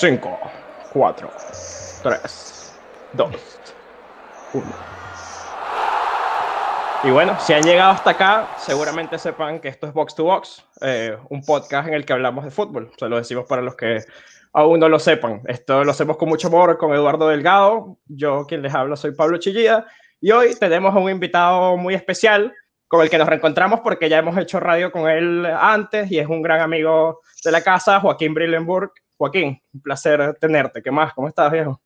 5, 4, 3, 2, 1. Y bueno, si han llegado hasta acá, seguramente sepan que esto es Box to Box, eh, un podcast en el que hablamos de fútbol. Se lo decimos para los que aún no lo sepan. Esto lo hacemos con mucho amor con Eduardo Delgado. Yo, quien les habla, soy Pablo Chillida. Y hoy tenemos a un invitado muy especial con el que nos reencontramos porque ya hemos hecho radio con él antes y es un gran amigo de la casa, Joaquín Brillenburg. Joaquín, un placer tenerte. ¿Qué más? ¿Cómo estás, viejo?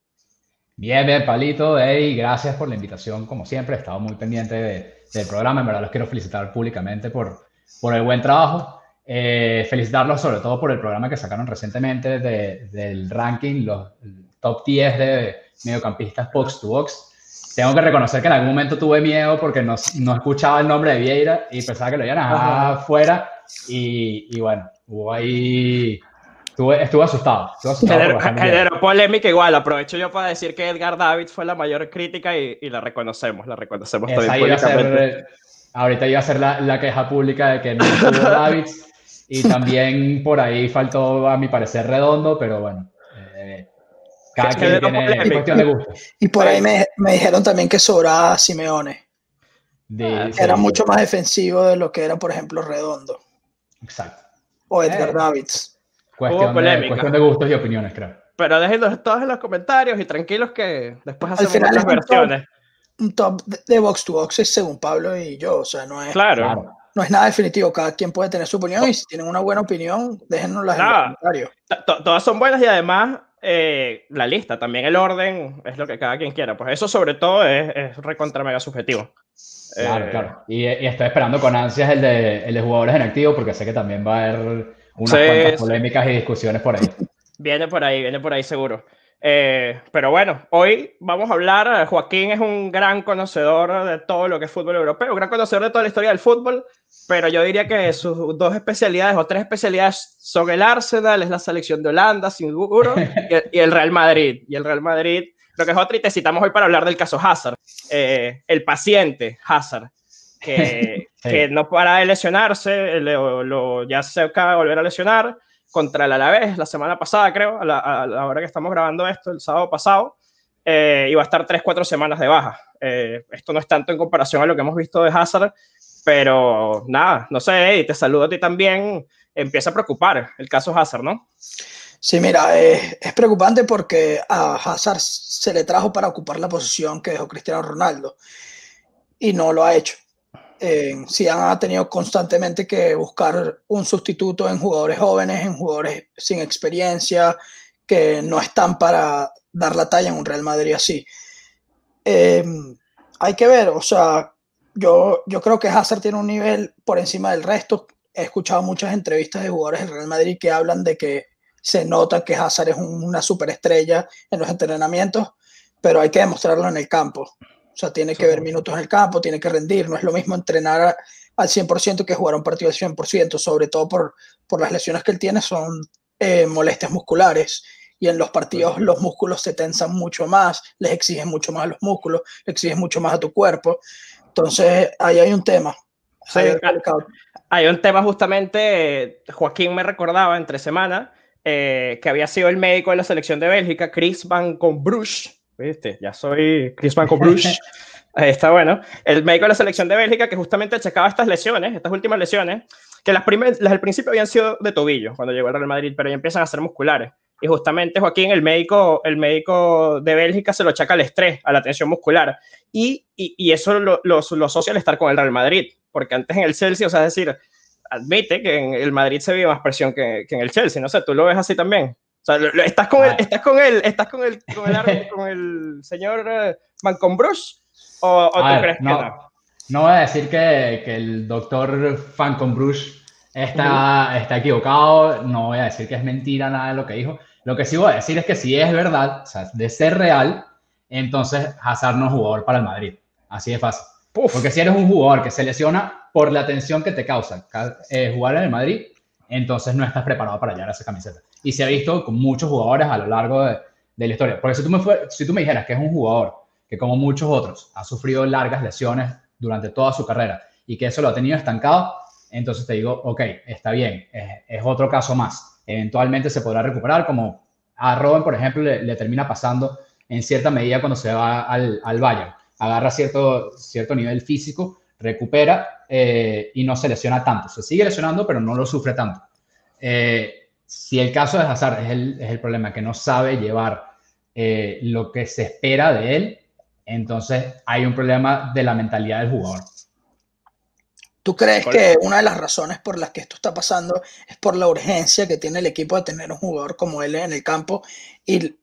Bien, bien, Palito. Hey, gracias por la invitación. Como siempre, he estado muy pendiente del programa. En verdad, los quiero felicitar públicamente por, por el buen trabajo. Eh, felicitarlos sobre todo por el programa que sacaron recientemente del ranking, los top 10 de mediocampistas box to box tengo que reconocer que en algún momento tuve miedo porque no, no escuchaba el nombre de Vieira y pensaba que lo iban a dejar afuera. Y, y, bueno, hubo ahí. Estuve, estuve asustado. Estuve asustado generó, polémica igual. Aprovecho yo para decir que Edgar Davids fue la mayor crítica y, y la reconocemos. La reconocemos Esa iba a ser, ahorita iba a ser la, la, queja pública de que no estuvo Davids. Y también por ahí faltó, a mi parecer, redondo, pero bueno. Y por ahí me, me, dijeron también que sobraba Simeone. Ah, era mucho más defensivo de lo que era, por ejemplo, Redondo. Exacto. O Edgar eh, Davids. Cuestión de, cuestión de, gustos y opiniones, creo. Pero déjenlos todos en los comentarios y tranquilos que después hacemos otras versiones. Un top, de box to box es según Pablo y yo, o sea, no es. Claro. No es nada definitivo, cada quien puede tener su opinión y si tienen una buena opinión, déjennosla en los comentarios. Todas son buenas y además eh, la lista, también el orden es lo que cada quien quiera. Pues eso sobre todo es, es recontra mega subjetivo. Claro, eh, claro. Y, estoy esperando con ansias el de, el de jugadores en activo porque sé que también va a haber unas cuantas polémicas y discusiones por ahí. Viene por ahí, viene por ahí seguro. Eh, pero bueno, hoy vamos a hablar, Joaquín es un gran conocedor de todo lo que es fútbol europeo, un gran conocedor de toda la historia del fútbol, pero yo diría que sus dos especialidades o tres especialidades son el Arsenal, es la selección de Holanda, seguro, y, el Real Madrid. Y el Real Madrid, lo que es otra, y te citamos hoy para hablar del caso Hazard, eh, el paciente Hazard, que, que, no para de lesionarse, lo, ya se acaba de volver a lesionar, contra el Alavés la semana pasada, creo, a la, hora que estamos grabando esto, el sábado pasado, eh, iba a estar 3-4 semanas de baja. Eh, esto no es tanto en comparación a lo que hemos visto de Hazard, pero nada, no sé, y te saludo a ti también. Empieza a preocupar el caso Hazard, ¿no? Sí, mira, es preocupante porque a Hazard se le trajo para ocupar la posición que dejó Cristiano Ronaldo y no lo ha hecho eh, sí han tenido constantemente que buscar un sustituto en jugadores jóvenes, en jugadores sin experiencia, que no están para dar la talla en un Real Madrid así. Em, hay que ver, o sea, yo, yo creo que Hazard tiene un nivel por encima del resto. He escuchado muchas entrevistas de jugadores del Real Madrid que hablan de que se nota que Hazard es una superestrella en los entrenamientos, pero hay que demostrarlo en el campo. O sea, tiene que ver minutos en el campo, tiene que rendir. No es lo mismo entrenar al 100% que jugar un partido al 100%, sobre todo por, por las lesiones que él tiene, son eh, molestias musculares. Y en los partidos los músculos se tensan mucho más, les exigen mucho más a los músculos, exigen mucho más a tu cuerpo. Entonces, ahí hay un tema. hay un tema justamente, Joaquín me recordaba entre semana, eh, que había sido el médico de la selección de Bélgica, Chris Van Bruch, ¿Viste? Ya soy Chris Van Bruce. está bueno. El médico de la selección de Bélgica que justamente checaba estas lesiones, estas últimas lesiones, que las, primeras, las del principio habían sido de tobillo cuando llegó al Real Madrid, pero ya empiezan a ser musculares. Y justamente Joaquín, el médico, el médico de Bélgica, se lo achaca al estrés, a la tensión muscular. Y, y, y eso lo, lo, lo, asocia al estar con el Real Madrid, porque antes en el Chelsea, o sea, es decir, admite que en el Madrid se vive más presión que, que en el Chelsea, no sé, ¿tú lo ves así también? Sea, estás con, el, estás con él, estás con el, con el, con el señor uh, Malcolm Bruce o, o tú crees no, que no? No voy a decir que, que el doctor Fancon Bruce está, está equivocado, no voy a decir que es mentira nada de lo que dijo. Lo que sí voy a decir es que si es verdad, o sea, de ser real, entonces Hazard no es jugador para el Madrid. Así de fácil. Porque si eres un jugador que se lesiona por la tensión que te causa eh, jugar en el Madrid, entonces no estás preparado para llevar esa camiseta. Y se ha visto con muchos jugadores a lo largo de, la historia. Porque si tú, me si tú me dijeras que es un jugador que como muchos otros ha sufrido largas lesiones durante toda su carrera y que eso lo ha tenido estancado, entonces te digo, ok, está bien, es, otro caso más. Eventualmente se podrá recuperar como a Robin, por ejemplo, le, termina pasando en cierta medida cuando se va al, al Bayern. Agarra cierto, cierto nivel físico, recupera eh, y no se lesiona tanto. Se sigue lesionando, pero no lo sufre tanto. Eh, si el caso de Hazard es el, es el problema, que no sabe llevar eh, lo que se espera de él, entonces hay un problema de la mentalidad del jugador. ¿Tú crees que una de las razones por las que esto está pasando es por la urgencia que tiene el equipo de tener un jugador como él en el campo y,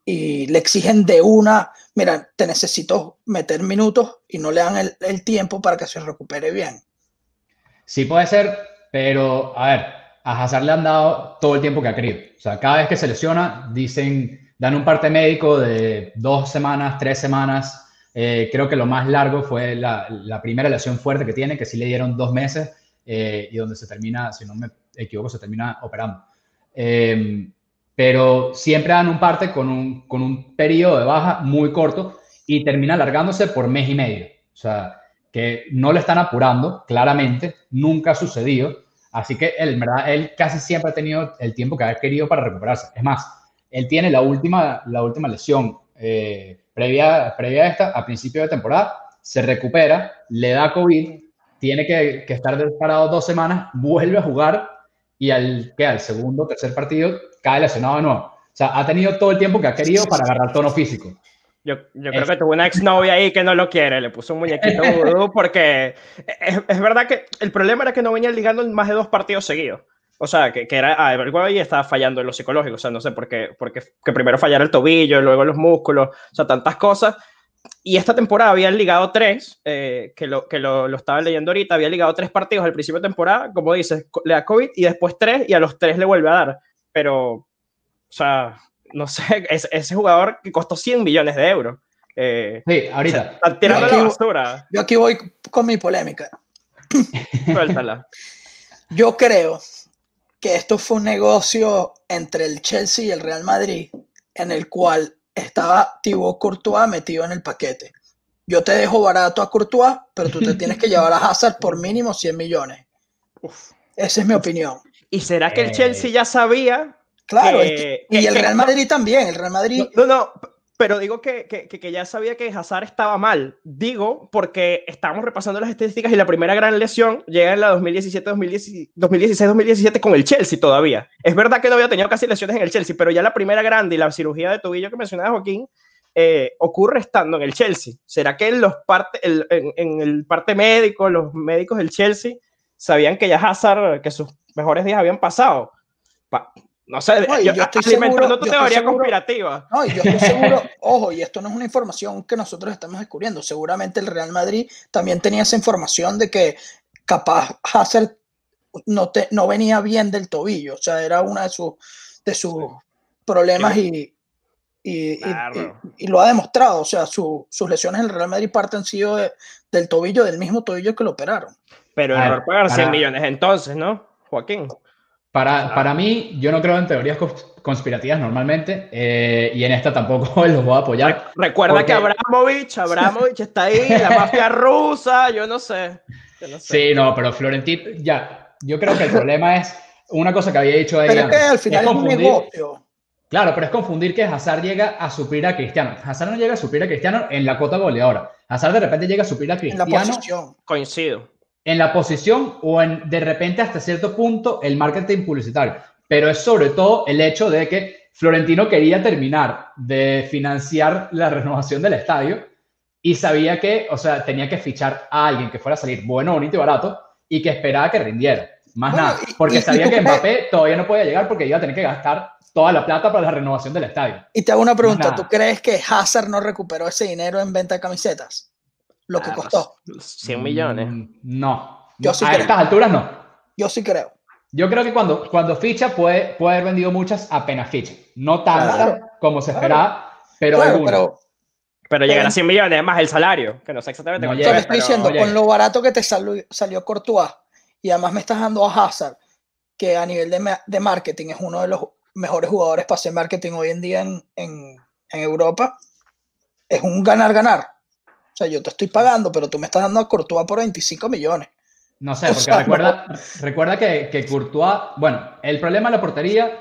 le exigen de una, mira, te necesito meter minutos y no le dan el, el, tiempo para que se recupere bien? Sí puede ser, pero a ver, a Hazard le han dado todo el tiempo que ha querido. O sea, cada vez que se lesiona, dicen, dan un parte médico de dos semanas, tres semanas, eh, creo que lo más largo fue la, primera lesión fuerte que tiene, que sí le dieron dos meses eh, y donde se termina, si no me equivoco, se termina operando. Eh, pero siempre dan un parte con un, con un periodo de baja muy corto y termina alargándose por mes y medio. O sea, que no le están apurando, claramente, nunca ha sucedido. Así que él, casi siempre ha tenido el tiempo que ha querido para recuperarse. Es más, él tiene la última, la última lesión previa, previa a esta, a principio de temporada, se recupera, le da COVID, tiene que, estar disparado dos semanas, vuelve a jugar y al, que al segundo tercer partido cae lesionado de nuevo. O sea, ha tenido todo el tiempo que ha querido para agarrar tono físico. Yo, yo creo que tuvo una exnovia ahí que no lo quiere, le puso un muñequito porque es, es, verdad que el problema era que no venía ligando más de dos partidos seguidos. O sea, que, que era ah, y estaba fallando en lo psicológico. O sea, no sé por qué, porque que primero fallara el tobillo, luego los músculos, o sea, tantas cosas. Y esta temporada habían ligado tres, eh, que, lo, que lo, lo, estaba leyendo ahorita, había ligado tres partidos al principio de temporada, como dices, le da COVID y después tres y a los tres le vuelve a dar. Pero, o sea, no sé, es, ese jugador que costó 100 millones de euros. Eh, sí, ahorita. tirando la basura. Yo aquí voy con mi polémica. Suéltala. Yo creo que esto fue un negocio entre el Chelsea y el Real Madrid, en el cual estaba Thibaut Courtois metido en el paquete. Yo te dejo barato a Courtois, pero tú te tienes que llevar a Hazard por mínimo 100 millones. Esa es mi opinión. ¿Y será que el Chelsea ya sabía? Claro, y el Real Madrid también. El Real Madrid. No, no, pero digo que, que, que, ya sabía que Hazard estaba mal. Digo porque estábamos repasando las estadísticas y la primera gran lesión llega en la 2016-2017 con el Chelsea todavía. Es verdad que no había tenido casi lesiones en el Chelsea, pero ya la primera grande y la cirugía de tobillo que mencionaba Joaquín eh, ocurre estando en el Chelsea. ¿Será que en, los parte, el, en, el parte médico, los médicos del Chelsea sabían que ya Hazard, que sus mejores días habían pasado? No sé, yo, estoy seguro, tu teoría conspirativa. No, yo estoy seguro, ojo, y esto no es una información que nosotros estamos descubriendo. Seguramente el Real Madrid también tenía esa información de que capaz Hazard no, te, no venía bien del tobillo. O sea, era uno de, sus de sus problemas y, y, y, lo ha demostrado. O sea, su, sus lesiones en el Real Madrid parte han sido del tobillo, del mismo tobillo que lo operaron. Pero error pagar 100 millones entonces, ¿no, Joaquín? Para, para mí, yo no creo en teorías conspirativas normalmente eh, y en esta tampoco los voy a apoyar. Recuerda que Abramovich, Abramovich está ahí, la mafia rusa, yo no sé. Sí, no, pero Florentino, ya, yo creo que el problema es una cosa que había dicho ahí. Pero que al final es, confundir, un negocio. Claro, pero es confundir que Hazard llega a suplir a Cristiano. Hazard no llega a suplir a Cristiano en la cuota goleadora. Hazard de repente llega a suplir a Cristiano. En la posición. Coincido en la posición o en de repente hasta cierto punto el marketing publicitario. Pero es sobre todo el hecho de que Florentino quería terminar de financiar la renovación del estadio y sabía que, o sea, tenía que fichar a alguien que fuera a salir bueno, bonito y barato y que esperaba que rindiera. Más nada, porque sabía que Mbappé todavía no podía llegar porque iba a tener que gastar toda la plata para la renovación del estadio. Y te hago una pregunta, ¿tú crees que Hazard no recuperó ese dinero en venta de camisetas? Lo que ah, costó. 100 millones. Mm, no. Yo sí a estas alturas no. Yo sí creo. Yo creo que cuando, cuando ficha puede, puede haber vendido muchas apenas ficha. No tantas como se esperaba, pero pero, pero llegan a 100 millones, más el salario, que no sé exactamente cuánto Yo estoy diciendo, con lo barato que te salió, salió Courtois y además me estás dando a Hazard, que a nivel de, de marketing es uno de los mejores jugadores para hacer marketing hoy en día en, en, en Europa, es un ganar-ganar. Sea, yo te estoy pagando, pero tú me estás dando a Courtois por 25 millones. No sé, porque recuerda, recuerda que, que, Courtois, bueno, el problema de la portería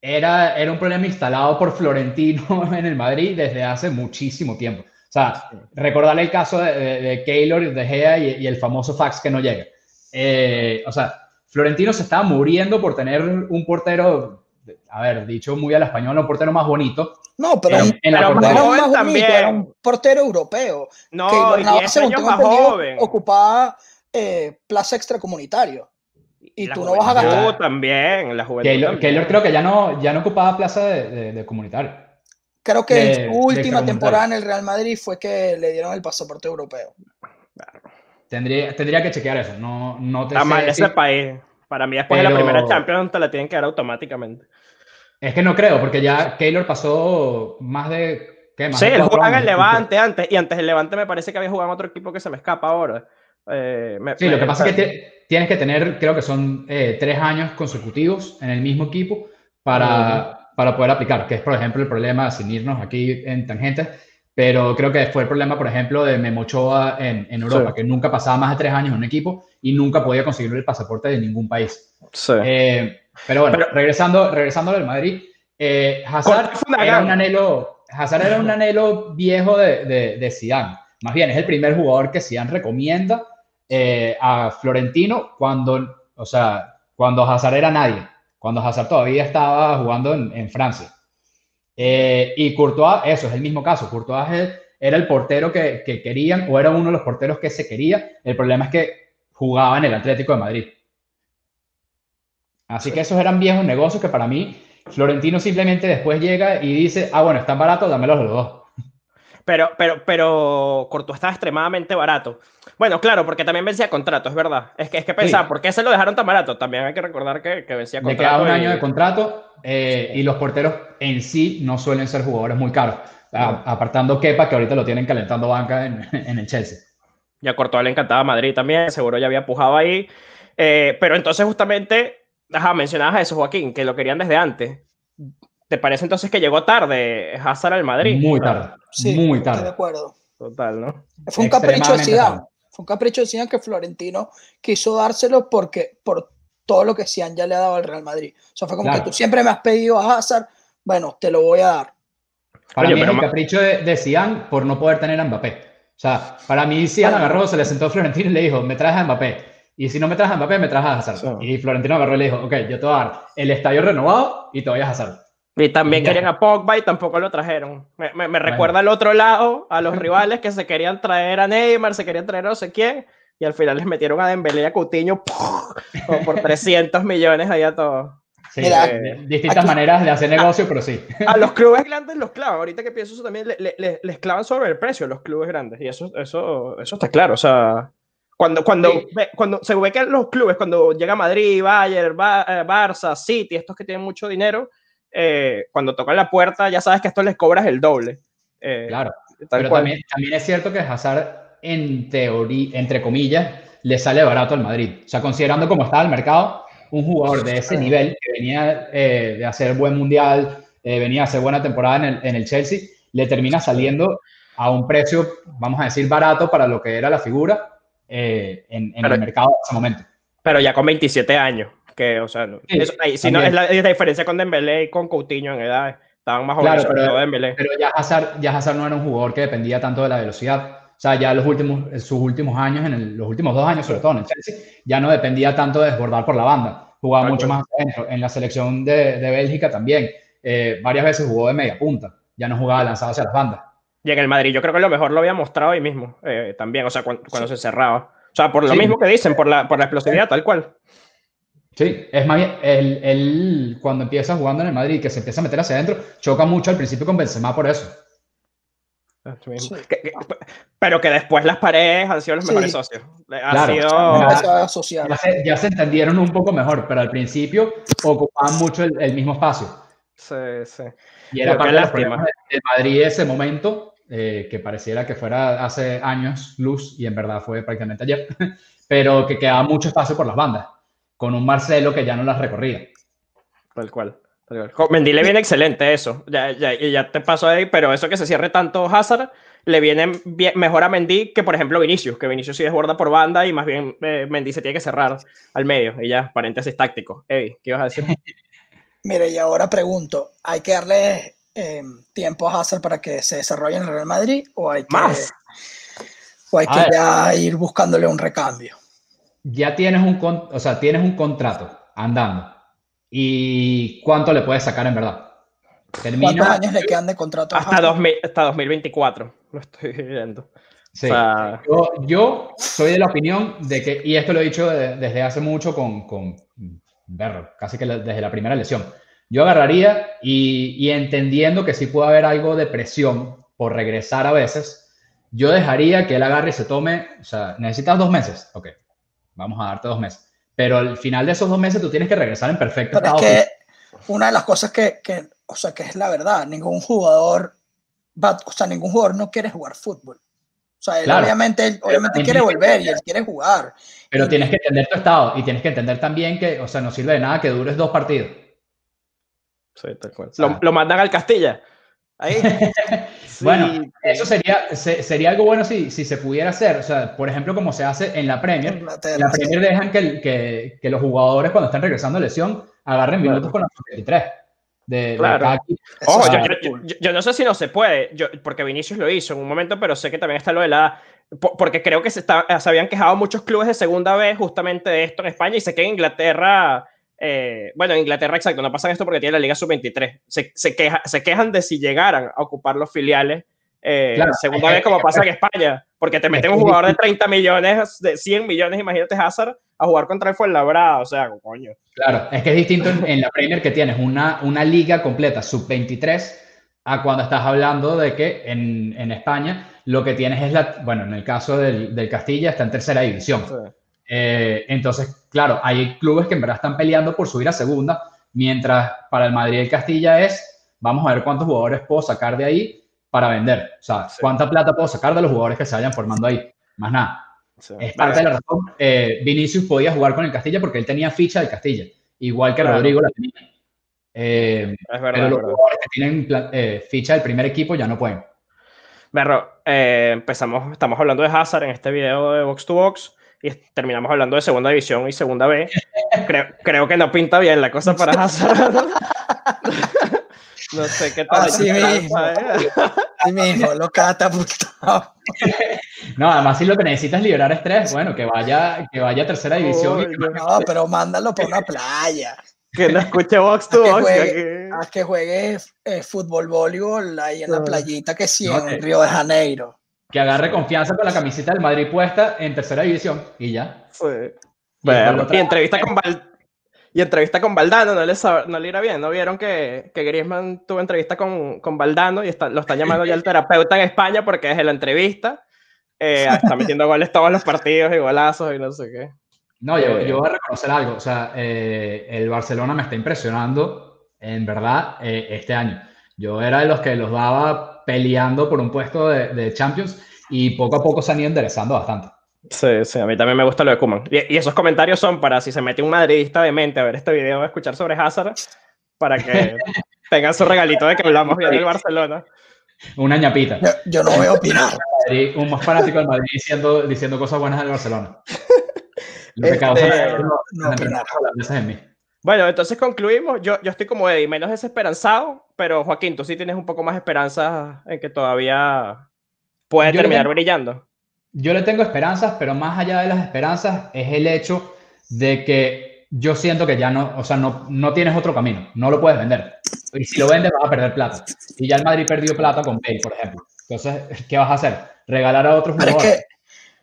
era, era un problema instalado por Florentino en el Madrid desde hace muchísimo tiempo. O sea, recordar el caso de, de, Keylor, de Gea y, y, el famoso fax que no llega. Eh, o sea, Florentino se estaba muriendo por tener un portero, a ver, dicho muy al español, un portero más bonito. No, pero, en, en la portero más también. era un portero europeo. No, que y años más joven. Ocupaba eh, plaza extracomunitario. Y, y tú no vas a gastar. también, la juventud. Keylor, también. Keylor creo que ya no, ya no ocupaba plaza de, de, de comunitario. Creo que de, en su última temporada en el Real Madrid fue que le dieron el pasaporte europeo. Tendría, tendría que chequear eso. No, no te Está mal ese país. Para mí, después Pero... de la primera Champions, te la tienen que dar automáticamente. Es que no creo, porque ya Keylor pasó más de. ¿qué? Más sí, él jugaba en el Levante antes, y antes el Levante me parece que había jugado en otro equipo que se me escapa ahora. Eh, me, sí, me, lo que pasa es que tienes que tener, creo que son eh, tres años consecutivos en el mismo equipo para, uh -huh. para poder aplicar, que es, por ejemplo, el problema, sin irnos aquí en tangentes, pero creo que fue el problema, por ejemplo, de Memochoa en, en Europa, sí. que nunca pasaba más de tres años en un equipo y nunca podía conseguir el pasaporte de ningún país. Sí. Eh, pero bueno, pero, regresando, regresando al Madrid, eh, Hazard, era un anhelo, Hazard era un anhelo viejo de, de, de Zidane. Más bien, es el primer jugador que Zidane recomienda eh, a Florentino cuando, o sea, cuando Hazard era nadie, cuando Hazard todavía estaba jugando en, en Francia. Eh, y Courtois, eso es el mismo caso. Courtois era el portero que, que, querían o era uno de los porteros que se quería. El problema es que jugaba en el Atlético de Madrid. Así que esos eran viejos negocios que para mí Florentino simplemente después llega y dice, ah, bueno, están baratos, dámelos los dos. Pero, pero, pero Courtois estaba extremadamente barato. Bueno, claro, porque también vencía contrato, es verdad. Es que, es que pensaba, sí. ¿por qué se lo dejaron tan barato? También hay que recordar que, que vencía contrato. Le quedaba un y... año de contrato eh, y los porteros en sí no suelen ser jugadores muy caros. A, apartando Kepa, que ahorita lo tienen calentando banca en, en el Chelsea. Y a Courtois le encantaba Madrid también, seguro ya había pujado ahí. Eh, pero entonces justamente, ajá, mencionabas eso, Joaquín, que lo querían desde antes. ¿Te parece entonces que llegó tarde Hazard al Madrid? Muy tarde. Sí, muy tarde. Estoy de acuerdo. Total, ¿no? Fue un capricho de Zidane. Fue un capricho de Zidane que Florentino quiso dárselo porque por todo lo que Zidane ya le ha dado al Real Madrid. O sea, fue como claro. que tú siempre me has pedido a Hazard, bueno, te lo voy a dar. Para Oye, mí es el capricho de, de Zidane por no poder tener a Mbappé. O sea, para mí Zidane bueno. agarró, se le sentó a Florentino y le dijo, me traes a Mbappé. Y si no me traes a Mbappé, me traes a Hazard. Sí. Y Florentino agarró y le dijo, ok, yo te voy a dar el estadio renovado y te voy a Hazard. Y también ya. querían a Pogba y tampoco lo trajeron. Me, me, me recuerda al otro lado, a los rivales que se querían traer a Neymar, se querían traer a no sé quién, y al final les metieron a Dembélé y a Coutinho por 300 millones ahí a todos. Sí, Mira, eh, distintas aquí, maneras de hacer negocio, a, pero sí. A los clubes grandes los clavan. Ahorita que pienso eso también, le, le, les clavan sobre el precio a los clubes grandes. Y eso, eso, eso está claro. O sea, cuando, cuando, sí. ve, cuando se ve que los clubes, cuando llega Madrid, Bayern, eh, Barça, City, estos que tienen mucho dinero, eh, cuando tocan la puerta, ya sabes que esto les cobras el doble. Eh, claro. Pero también, también, es cierto que Hazard, en teoría, entre comillas, le sale barato al Madrid. O sea, considerando cómo está el mercado, un jugador de ese nivel, que venía eh, de hacer buen mundial, eh, venía a hacer buena temporada en el, en el, Chelsea, le termina saliendo a un precio, vamos a decir, barato para lo que era la figura eh, en, en pero, el mercado en ese momento. Pero ya con 27 años, que, o sea, no, sí, eso, ahí, si no, es la, es la, diferencia con Dembélé y con Coutinho en edad, estaban más jóvenes, claro, pero. Pero ya Hazard, ya Hazard no era un jugador que dependía tanto de la velocidad. O sea, ya los últimos, sus últimos años, en el, los últimos dos años, sobre todo en el Chelsea, ya no dependía tanto de desbordar por la banda. Jugaba claro, mucho más adentro. En la selección de, de Bélgica también. Eh, varias veces jugó de media punta. Ya no jugaba lanzado hacia las bandas. Y en el Madrid, yo creo que lo mejor lo había mostrado ahí mismo, eh, también, o sea, cuando, cuando sí. se cerraba. O sea, por lo sí. mismo que dicen, por la, por la explosividad, tal cual. Sí, es más bien, él, él, cuando empieza jugando en el Madrid, que se empieza a meter hacia adentro, choca mucho al principio con Benzema por eso. Sí. Que, que, pero que después las paredes han sido los mejores sí. socios. Ha claro, sido... ya, se, ya, se, entendieron un poco mejor, pero al principio ocupaban mucho el, el mismo espacio. Sí, sí. Y era parte del Madrid ese momento, eh, que pareciera que fuera hace años luz, y en verdad fue prácticamente ayer, pero que quedaba mucho espacio por las bandas, con un Marcelo que ya no las recorría. Tal cual. Mendy le viene excelente eso, ya, ya, ya te paso ahí, pero eso que se cierre tanto Hazard le viene bien, mejor a Mendy que por ejemplo Vinicius, que Vinicius sí desborda por banda y más bien eh, Mendy se tiene que cerrar al medio y ya, paréntesis táctico. Eddie, ¿qué ibas a decir? Mire, y ahora pregunto, ¿hay que darle eh, tiempo a Hazard para que se desarrolle en el Real Madrid o hay que, Más. o hay que ver. ya ir buscándole un recambio? Ya tienes un, con- o sea, tienes un contrato andando. ¿Y cuánto le puedes sacar en verdad? ¿Cuántos Termina. años le quedan de contrato Hasta, Hazard? 2000 hasta 2024. Lo estoy viendo. Sí. O sea, Yo, yo soy de la opinión de que, y esto lo he dicho de- desde hace mucho con, con Berro, casi que la- desde la primera lesión. Yo agarraría y, y entendiendo que sí puede haber algo de presión por regresar a veces, yo dejaría que él agarre y se tome, o sea, necesitas dos meses, ok, vamos a darte dos meses, pero al final de esos dos meses tú tienes que regresar en perfecto Pero estado. es que una de las cosas que, que, o sea, que es la verdad, ningún jugador va, o sea, ningún jugador no quiere jugar fútbol. O sea, él Claro. obviamente, él obviamente quiere volver y él quiere jugar. Pero tienes que entender tu estado y tienes que entender también que, o sea, no sirve de nada que dures dos partidos. sí, tal cual. Lo, lo mandan al Castilla. Ahí. Sí. Bueno, Eso sería, se- sería algo bueno si, si se pudiera hacer. O sea, por ejemplo, como se hace en la Premier. En la sí. Premier dejan que, el- que, que los jugadores cuando están regresando de lesión agarren Claro. minutos con los 23 de, de Claro. Eso Ojo, yo, yo- yo- yo no sé si no se puede, yo, porque Vinicius lo hizo en un momento, pero sé que también está lo de la... po- Porque creo que se, está, se habían quejado muchos clubes de segunda vez justamente de esto en España y sé que en Inglaterra, eh, bueno, en Inglaterra exacto, no pasa esto porque tiene la Liga Sub-23. Se, se, queja- se quejan de si llegaran a ocupar los filiales eh, Claro, segunda vez como pasa en España, porque te meten es un jugador de 30 millones, de 100 millones, imagínate Hazard, a jugar contra el Fuenlabrada, o sea, coño. Claro, es que es distinto en, en la Premier que tienes una, una liga completa sub-23 a cuando estás hablando de que en, en España lo que tienes es la, bueno, en el caso del, del Castilla está en tercera división. Eh, entonces, claro, hay clubes que en verdad están peleando por subir a segunda, mientras para el Madrid y el Castilla es, vamos a ver cuántos jugadores puedo sacar de ahí para vender. O sea, Sí. cuánta plata puedo sacar de los jugadores que se vayan formando ahí. Más nada. Sí. Es parte de la razón. Eh, Vinicius podía jugar con el Castilla porque él tenía ficha del Castilla, igual que Claro. Rodrigo la tenía. Eh, Es verdad, pero los verdad. jugadores que tienen eh, ficha del primer equipo ya no pueden. Berro, empezamos, estamos hablando de Hazard en este video de Box to Box y terminamos hablando de segunda división y segunda B. Creo, creo que no pinta bien la cosa para Hazard. no sé qué tal. Así mismo. ¿eh? Sí mismo, lo catapultado. No, además si lo que necesitas es liberar estrés, bueno, que vaya, que vaya a tercera división. y que Coño. No, pero mándalo para una playa. Que no escuche Box to Que Box. juegue. que- A que juegue eh, fútbol, voleibol ahí en la playita que sí, No, en que- Río de Janeiro. Que agarre confianza con la camiseta del Madrid puesta en tercera división y ya. Sí. Y entrevista con Val- y entrevista con Valdano, no le, no le irá bien. ¿No vieron que, que Griezmann tuvo entrevista con, con Valdano y está- lo están llamando ya el terapeuta en España porque desde la entrevista eh, está metiendo goles todos los partidos y golazos y no sé qué. No, yo, yo voy a reconocer algo. O sea, eh, el Barcelona me está impresionando, en verdad, eh, este año. Yo era de los que los daba peleando por un puesto de, de Champions y poco a poco se han ido enderezando bastante. Sí, sí, a mí también me gusta lo de Koeman. Y, y esos comentarios son para si se mete un madridista de mente a ver este video, a escuchar sobre Hazard, para que tengan su regalito de que hablamos bien del Barcelona. Una ñapita. Yo, yo no voy a opinar. Madrid- un más fanático del Madrid diciendo, diciendo cosas buenas del Barcelona. Lo que Este, causa los- no en mí. Bueno, entonces concluimos. Yo, yo estoy como Eddie, menos desesperanzado, pero Joaquín, tú sí tienes un poco más esperanza en que todavía puede Yo terminar tengo- brillando. Yo le tengo esperanzas, pero más allá de las esperanzas es el hecho de que yo siento que ya no, o sea, no, no tienes otro camino, no lo puedes vender. Y si lo vendes vas a perder plata. Y ya el Madrid perdió plata con Bale, por ejemplo. Entonces, ¿qué vas a hacer? ¿Regalar a otros Pero es jugadores? que,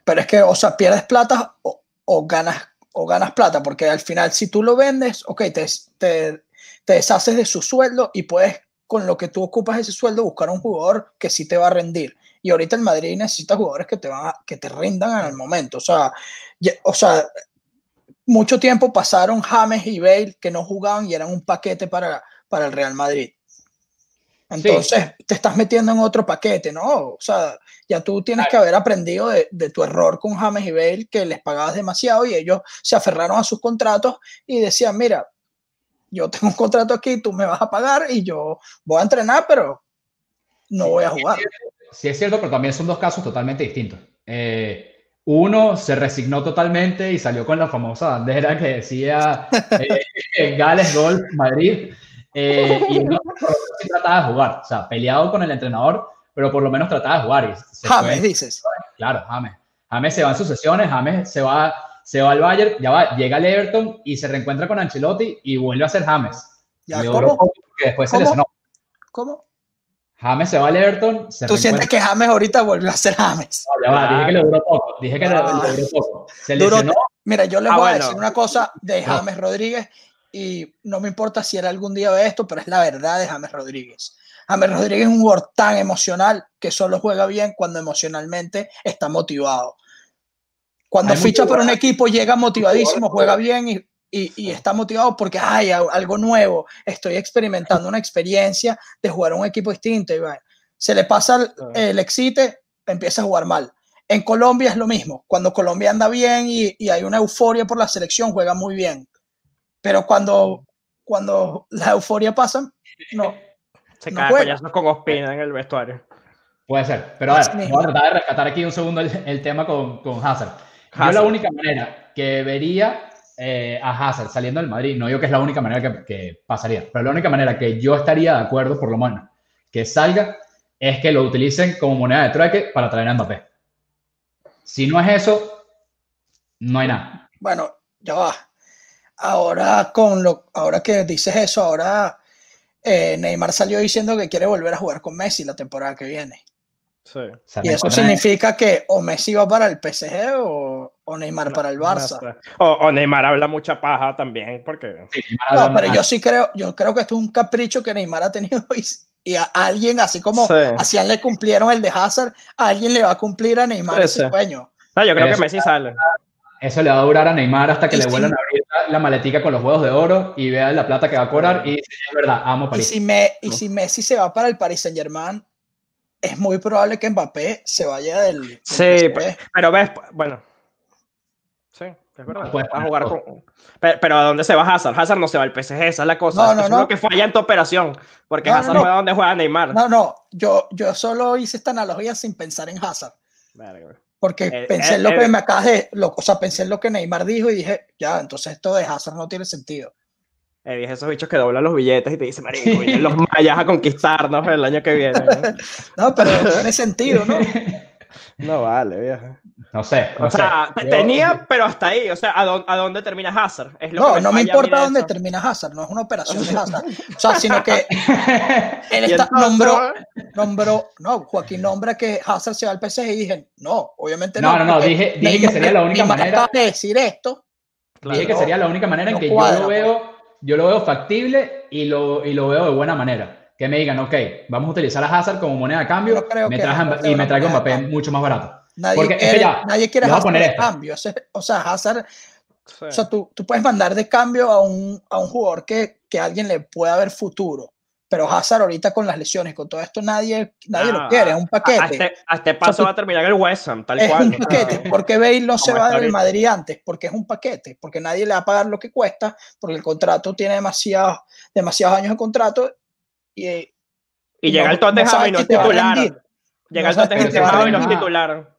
pero es que, o sea, pierdes plata o, o ganas, o ganas plata, porque al final, si tú lo vendes, ok, te, te, te deshaces de su sueldo y puedes, con lo que tú ocupas ese sueldo, buscar un jugador que sí te va a rendir. Y ahorita el Madrid necesita jugadores que te, van a- que te rindan en el momento. O sea, ya- o sea, mucho tiempo pasaron James y Bale que no jugaban y eran un paquete para, para el Real Madrid. Entonces te estás metiendo en otro paquete, ¿no? O sea, ya tú tienes que haber aprendido de, de tu error con James y Bale, que les pagabas demasiado y ellos se aferraron a sus contratos y decían, mira, yo tengo un contrato aquí, tú me vas a pagar y yo voy a entrenar, pero no voy a jugar. Sí, es cierto, pero también son dos casos totalmente distintos. Eh, uno se resignó totalmente y salió con la famosa bandera que decía eh, Gales Golf Madrid. Eh, y no, sí trataba de jugar, o sea, peleado con el entrenador, pero por lo menos trataba de jugar. Y se James, fue. dices. Claro, James. James se va en sucesiones, James se va, se va al Bayern, ya va, llega al Everton y se reencuentra con Ancelotti y vuelve a ser James. Ya, ¿cómo? duró poco porque después se ¿Cómo? lesionó. ¿Cómo? James se va al Everton, se Tú sientes que James ahorita volvió a ser James. No, ya va, dije que le duró poco, dije que le, Ah. le duró poco. Se Duró- lesionó, Mira, yo les Ah, voy a decir una cosa de No. James Rodríguez y no me importa si él algún día ve esto, pero es la verdad de James Rodríguez. James Rodríguez es un jugador tan emocional que solo juega bien cuando emocionalmente está motivado. Cuando Hay ficha por un equipo, llega motivadísimo, juega bien y, y- y está motivado porque hay algo nuevo. Estoy experimentando una experiencia de jugar a un equipo distinto. Y bueno, se le pasa el, el excite, empieza a jugar mal. En Colombia es lo mismo. Cuando Colombia anda bien y, y hay una euforia por la selección, juega muy bien. Pero cuando, cuando la euforia pasa, no. Se No cae con Ospina en el vestuario. Puede ser, pero a ver, voy a tratar de rescatar aquí un segundo el, el tema con, con Hazard. Yo la única manera que vería eh, a Hazard saliendo del Madrid, no digo que es la única manera que, que pasaría, pero la única manera que yo estaría de acuerdo, por lo menos, que salga, es que lo utilicen como moneda de trueque para traer a Mbappé. Si no es eso, no hay nada. Bueno, ya va. Ahora, con lo, ahora que dices eso, ahora eh, Neymar salió diciendo que quiere volver a jugar con Messi la temporada que viene. Sí. Y eso significa que o Messi va para el PSG o, o Neymar para el Barça. No sé. O, o Neymar habla mucha paja también, porque. Sí, No, pero yo sí creo, yo creo que esto es un capricho que Neymar ha tenido y, y a alguien, así como Sí. así le cumplieron el de Hazard, a alguien le va a cumplir a Neymar Sí, ese sí. sueño. No, yo creo que Messi sale. Eso le va a durar a Neymar hasta que Y le si- vuelvan a abrir la, la maletica con los huevos de oro y vea la plata que va a cobrar. Y es verdad, amo Y París. si, me, y si Messi se va para el Paris Saint Germain, es muy probable que Mbappé se vaya del. del Sí. Pero ves, bueno. Sí, es verdad. puedes Va a poner jugar todo. con. Pero, pero ¿a dónde se va Hazard? Hazard no se va al PSG, esa es la cosa. No, Eso no, es no. lo que falla en tu operación. Porque No, no, Hazard no. juega donde juega Neymar. No, no, yo, yo solo hice esta analogía sin pensar en Hazard. Verga. Porque Eh, pensé eh, en lo que eh. me acabas de. Lo, o sea, pensé en lo que Neymar dijo y dije, ya, entonces esto de Hazard no tiene sentido. Eh, dije esos bichos que doblan los billetes y te dicen, marico, vienen los mayas a conquistarnos el año que viene. No, pero tiene sentido, ¿no? No vale, viejo. No sé. No O sea, sé. Yo- tenía, pero hasta ahí. O sea, ¿a dónde, a dónde termina Hazard? Es lo que No, no me importa de dónde eso. termina Hazard, no es una operación de Hazard. O sea, sino que él está, nombró, nombró, no, Joaquín nombra que Hazard se va al PSG y dije, no, obviamente no. No, no, no, dije- dije que sería la única manera- de decir esto. claro. Dije que no, sería la única manera en no que cuadra, yo lo veo, yo lo veo factible y lo, y lo veo de buena manera. Que me digan, ok, vamos a utilizar a Hazard como moneda de cambio no me que y me traigo Mbappé cambio. mucho más barato. Nadie Porque es que quiere, ya, nadie quiere a Hazard poner de esto. cambio. Ese- o sea, Hazard, Sí. o sea, tú, tú puedes mandar de cambio a un, a un jugador que, que a alguien le pueda ver futuro. Pero Hazard ahorita con las lesiones, con todo esto, nadie, nadie Ah, lo quiere, es un A, a paquete. este, a este paso tú- va a terminar el West Ham, tal es cual. un paquete. ¿Por qué Bale no se va del. Madrid antes? Porque es un paquete, porque nadie le va a pagar lo que cuesta, porque el contrato tiene demasiados, demasiados años de contrato y, Y llega no- el Tottenham no y no si te va a titular. rendir. Llega No el Tottenham a y no es rendir. titular.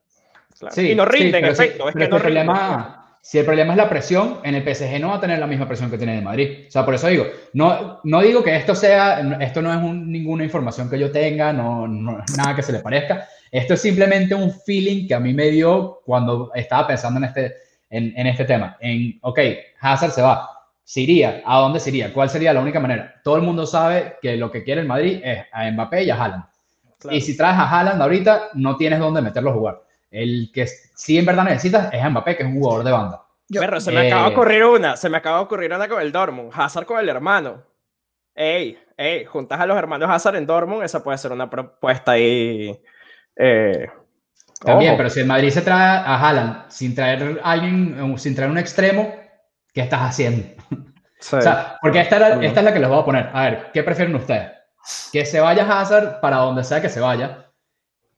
Claro. Sí, y no sí, rinde, en pero sí, es que no el problema, si el problema es la presión, en el PSG no va a tener la misma presión que tiene en el Madrid. O sea, por eso digo, no, no digo que esto sea, esto no es un- ninguna información que yo tenga, no, no- nada que se le parezca. Esto es simplemente un feeling que a mí me dio cuando estaba pensando en este, en, en este tema. En, ok, Hazard se va. Se iría. ¿A dónde se iría? ¿Cuál sería la única manera? Todo el mundo sabe que lo que quiere el Madrid es a Mbappé y a Haaland. Claro. Y si traes a Haaland ahorita, no tienes dónde meterlo a jugar. El que sí en verdad necesitas es Mbappé, que es un jugador de banda. yo- Perro, se me Eh, acaba de ocurrir una. Se me acaba de ocurrir una con el Dortmund. Hazard con el hermano. Ey, ey, juntas a los hermanos Hazard en Dortmund, esa puede ser una propuesta ahí. eh, También, ojo. pero si el Madrid se trae a Haaland sin traer a alguien, eh, sin traer un extremo, ¿qué estás haciendo? Sí. O sea, porque esta, era- esta es la que les voy a poner. A ver, ¿qué prefieren ustedes? Que se vaya Hazard para donde sea que se vaya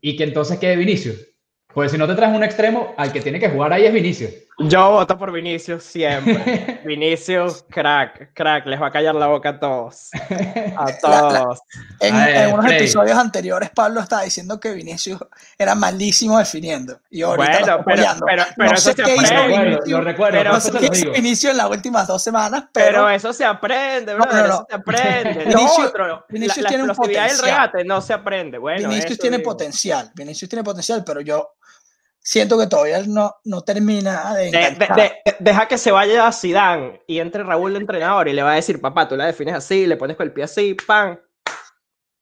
y que entonces quede Vinicius. Pues si no te traes un extremo, al que tiene que jugar ahí es Vinicius. Yo voto por Vinicius siempre. Vinicius, crack, crack, les va a callar la boca a todos. A todos. en, en, unos episodios anteriores, Pablo estaba diciendo que Vinicius era malísimo definiendo. Y ahorita bueno, pero, pero, pero, no eso sé se qué hizo aprende. Vinicius, lo recuerdo, pero no eso sé hizo. Vinicius en las últimas dos semanas, pero, Pero eso se aprende, No, brother, no, no. eso se aprende. Vinicius- otro, Vinicius la, la tiene un potencial. regate no se aprende. Bueno, Vinicius tiene digo. potencial. Vinicius tiene potencial, pero yo siento que todavía no, no termina de, De- de- de- deja que se vaya a Zidane y entre Raúl de entrenador y le va a decir, papá, tú la defines así, le pones con el pie así, pan.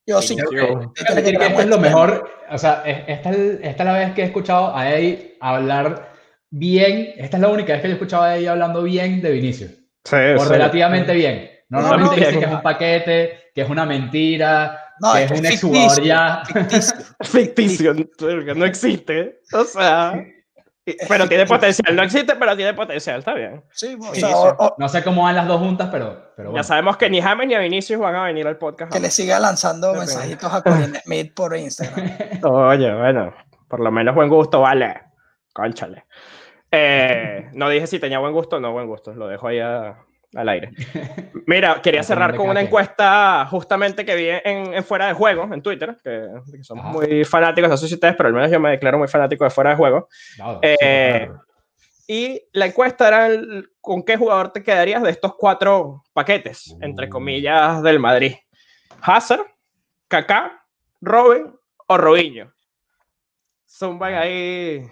Yo sí esto es lo mejor, o sea, es- esta es, esta es la vez que he escuchado a Eddie hablar bien, esta es la única vez que he escuchado a Eddie hablando bien de Vinicius, o relativamente bien. Normalmente no, dicen bien. que es un paquete, que es una mentira, No, que es es un ficticio, exjugador ya. ficticio. Ficticio, porque no existe. O sea, pero tiene potencial. No existe, pero tiene potencial, está bien. Sí, o Sí, sea, sí. o- o- No sé cómo van las dos juntas, pero, pero Ya sabemos que ni James ni a Vinicius van a venir al podcast. que le siga lanzando mensajitos a Colin Smith por Instagram. Oye, bueno, por lo menos buen gusto, vale. Conchale. Eh, no dije si tenía buen gusto o no buen gusto, lo dejo ahí a- al aire. Mira, quería cerrar con una encuesta justamente que vi en, en Fuera de Juego, en Twitter, que, que somos muy fanáticos, no sé si ustedes, pero al menos yo me declaro muy fanático de Fuera de Juego. No, Eh. Y la encuesta era el- con qué jugador te quedarías de estos cuatro paquetes, entre Uh. comillas, del Madrid. Hazard, Kaká, Robin o Robinho. Zumban ahí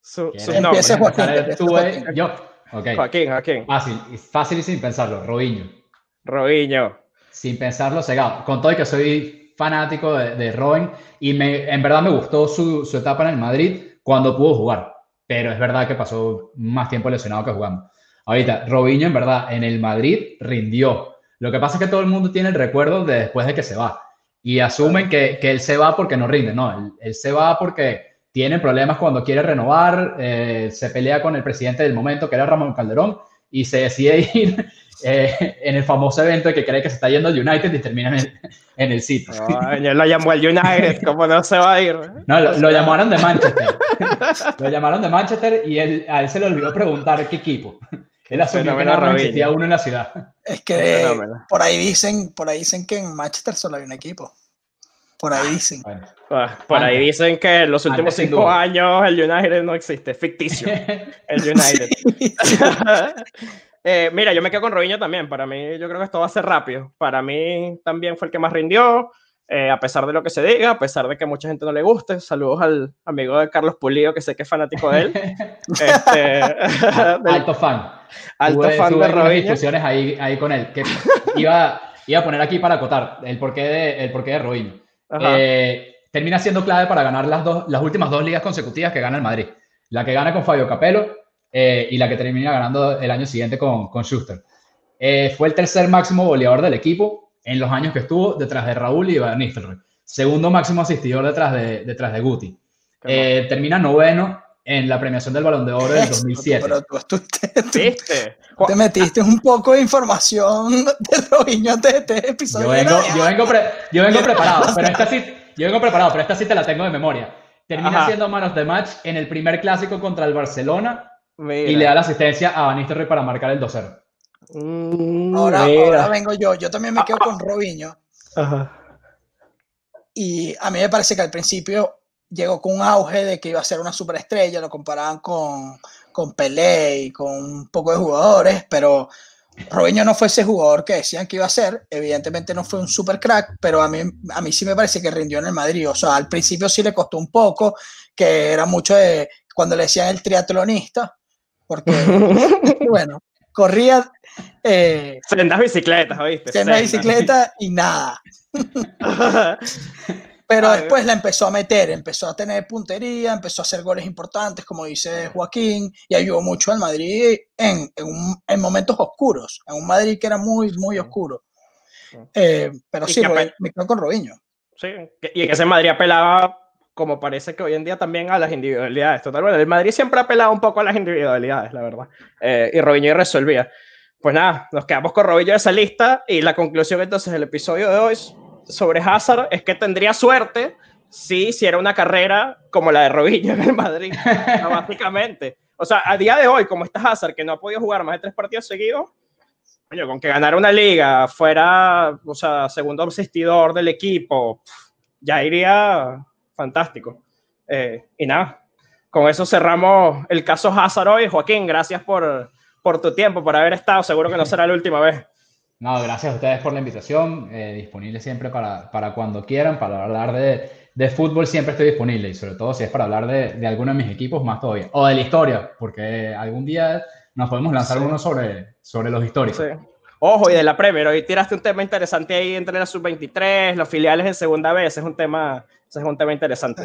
su- ¿Quieres sus Empieza nombres. Joaquín, empezar empieza tú, eh? Yo, ok. Joaquín, Joaquín. Fácil, fácil y sin pensarlo, Robinho. Robinho. Sin pensarlo, cegado. Con todo y que soy fanático de, de Robin y me, en verdad me gustó su, su etapa en el Madrid cuando pudo jugar. Pero es verdad que pasó más tiempo lesionado que jugando. Ahorita, Robinho en verdad en el Madrid rindió. Lo que pasa es que todo el mundo tiene el recuerdo de después de que se va. Y asumen que, que él se va porque no rinde. No, él, él se va porque tiene problemas cuando quiere renovar, eh, se pelea con el presidente del momento, que era Ramón Calderón, y se decide ir eh, en el famoso evento de que cree que se está yendo al United y termina en el, en el City. Coño, lo llamó el United, ¿cómo no se va a ir? No, lo, lo llamaron de Manchester. lo llamaron de Manchester y él, a él se le olvidó preguntar qué equipo. Él asumió que Robinho. existía uno en la ciudad. Es que Fenómeno. por ahí dicen, por ahí dicen que en Manchester solo hay un equipo. Por ahí dicen. Bueno. Ah, Por ahí dicen que en los últimos Antes, cinco años el United no existe, es ficticio. El United. Eh, mira, yo me quedo con Robinho también. Para mí, yo creo que esto va a ser rápido. Para mí también fue el que más rindió, eh, a pesar de lo que se diga, a pesar de que mucha gente no le guste. Saludos al amigo de Carlos Pulido, que sé que es fanático de él. Este, Alto fan. alto Tuve- fan tuve de unas Robinho. discusiones ahí, ahí con él. Que iba, iba a poner aquí para acotar el porqué de, el porqué de Robinho. Eh, termina siendo clave para ganar las, dos, las últimas dos ligas consecutivas que gana el Madrid. La que gana con Fabio Capello eh, y la que termina ganando el año siguiente con, con Schuster. Eh, fue el tercer máximo goleador del equipo en los años que estuvo detrás de Raúl y Van Nistelrooy. Segundo máximo asistidor detrás de, detrás de Guti. Termina noveno en la premiación del Balón de Oro del Eso, 2007. Pero tú, tú te, tú ¿Viste? te metiste un poco de información de Robinho antes de este episodio. Yo vengo, yo vengo, pre- yo vengo preparado, pero esta sí, yo vengo preparado, pero esta sí te la tengo de memoria. Termina Ajá. siendo manos de match en el primer clásico contra el Barcelona Mira. y le da la asistencia a Van Nistelrooy para marcar el 2-0. Mm, ahora, vengo yo. Yo también me quedo con Robinho. Ajá. Y a mí me parece que al principio llegó con un auge de que iba a ser una superestrella, lo comparaban con, con Pelé y con un poco de jugadores, pero Robinho no fue ese jugador que decían que iba a ser, evidentemente no fue un super crack, pero a mí, a mí sí me parece que rindió en el Madrid, o sea, al principio sí le costó un poco, que era mucho de cuando le decían el triatlonista, porque, bueno, corría eh, Sendas bicicletas, ¿oíste? Sendas. bicicleta y nada. Pero A ver. después la empezó a meter, empezó a tener puntería, empezó a hacer goles importantes, como dice Joaquín, y ayudó mucho al Madrid en, en, un- en momentos oscuros, en un Madrid que era muy, muy oscuro. Eh, pero sí, me quedo con Robinho. Sí, y que ese Madrid apelaba, como parece que hoy en día también a las individualidades. Total, bueno, el Madrid siempre ha apelado un poco a las individualidades, la verdad. Eh, y Robinho resolvía. Pues nada, nos quedamos con Robinho de esa lista y la conclusión entonces del episodio de hoy sobre Hazard es que tendría suerte si hiciera una carrera como la de Robinho en el Madrid, básicamente. O sea, a día de hoy, como está Hazard, que no ha podido jugar más de tres partidos seguidos, con que ganara una liga, fuera, o sea, segundo asistidor del equipo, ya iría fantástico. Eh, y nada, con eso cerramos el caso Hazard hoy. Joaquín, gracias por, por tu tiempo, por haber estado. Seguro que no será la última vez. No, gracias a ustedes por la invitación. Eh, disponible siempre para, para, cuando quieran, para hablar de, de, fútbol siempre estoy disponible y sobre todo si es para hablar de, de, alguno de mis equipos, más todavía. O de la historia, porque algún día nos podemos lanzar uno sobre, sobre los históricos. Ojo, y de la Premier, hoy tiraste un tema interesante ahí entre la sub-23, los filiales en segunda vez, es un tema, es un tema interesante.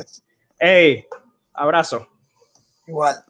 Hey, abrazo. Igual.